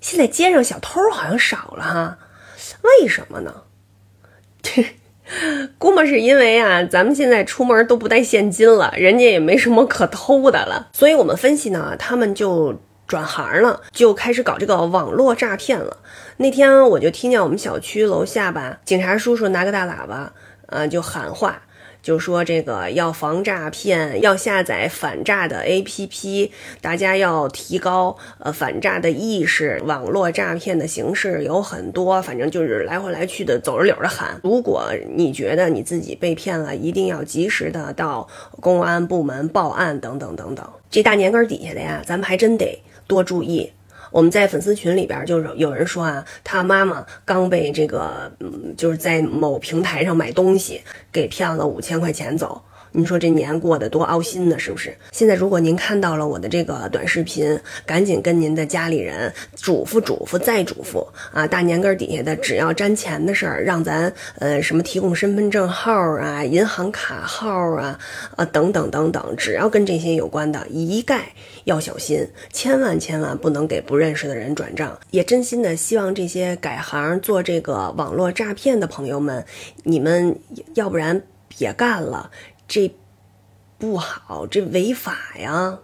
现在街上小偷好像少了哈，为什么呢？估摸是因为啊，咱们现在出门都不带现金了，人家也没什么可偷的了，所以我们分析呢，他们就转行了，就开始搞这个网络诈骗了。那天我就听见我们小区楼下吧，警察叔叔拿个大喇叭，呃，就喊话。就说这个要防诈骗，要下载反诈的 APP，大家要提高呃反诈的意识。网络诈骗的形式有很多，反正就是来回来去的走着柳的喊。如果你觉得你自己被骗了，一定要及时的到公安部门报案等等等等。这大年根底下的呀，咱们还真得多注意。我们在粉丝群里边，就是有人说啊，他妈妈刚被这个，嗯，就是在某平台上买东西给骗了五千块钱走。你说这年过得多凹心呢，是不是？现在如果您看到了我的这个短视频，赶紧跟您的家里人嘱咐嘱咐再嘱咐啊！大年根底下的只要沾钱的事儿，让咱呃什么提供身份证号啊、银行卡号啊、啊等等等等，只要跟这些有关的，一概要小心，千万千万不能给不认识的人转账。也真心的希望这些改行做这个网络诈骗的朋友们，你们要不然别干了。这不好，这违法呀！